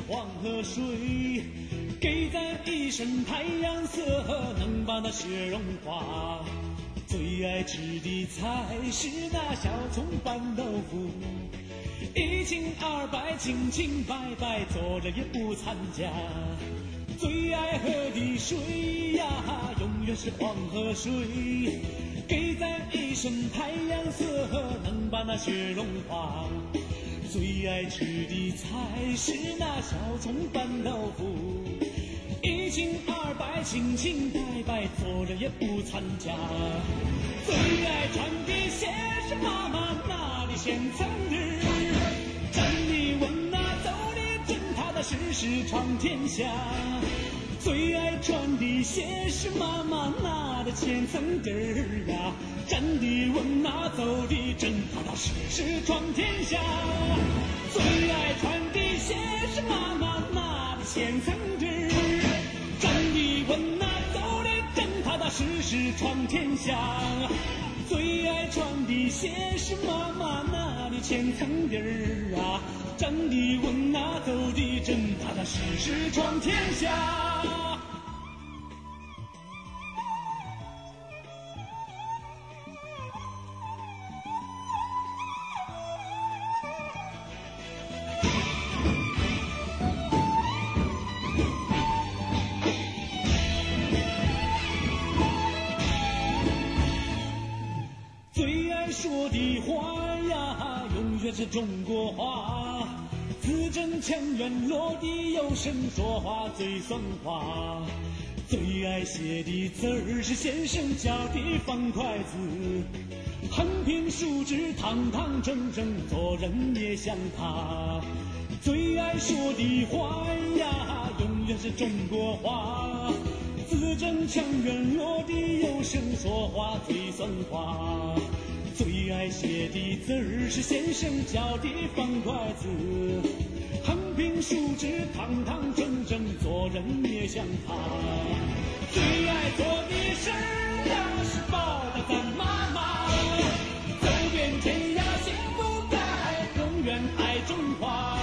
黄河水，给咱一身太阳色，能把那雪融化。最爱吃的菜是那小葱拌豆腐，一清二白，清清白白，做了也不掺假。最爱喝的水呀，永远是黄河水，给咱一身太阳色，能把那雪融化。最爱吃的菜是那小葱拌豆腐，一清二白，清清白白，做人也不掺假。最爱穿的鞋是妈妈纳的现成的，站的稳呐，走的正，踏踏实实闯天下。最爱穿的鞋是妈妈纳的千层底儿呀，站的稳呐，走的正，踏踏实实闯天下。最爱穿的鞋是妈妈那的千层底儿，站的稳呐，走的正，踏踏实实闯天下。最爱穿的鞋是妈妈那的千层底儿啊，站的稳呐，走的正，踏踏实实闯天下。说的话呀，永远是中国话。字正腔圆，落地有声，说话最算话。最爱写的字儿是先生教的方块字，横平竖直，堂堂正正，做人也像他。最爱说的话呀，永远是中国话。字正腔圆，落地有声，说话最算话。最爱写的字儿是先生教的方块字，横平竖直，堂堂正正，做人也像他。最爱做的事儿呀，是报答咱妈妈，走遍天涯心不改，永远爱中华。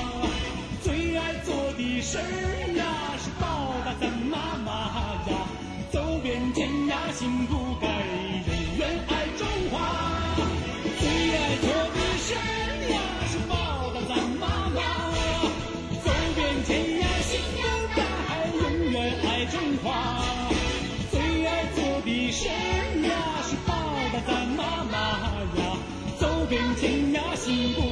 最爱做的事儿呀，是报答咱妈妈呀，走遍天涯心不呀，是报答咱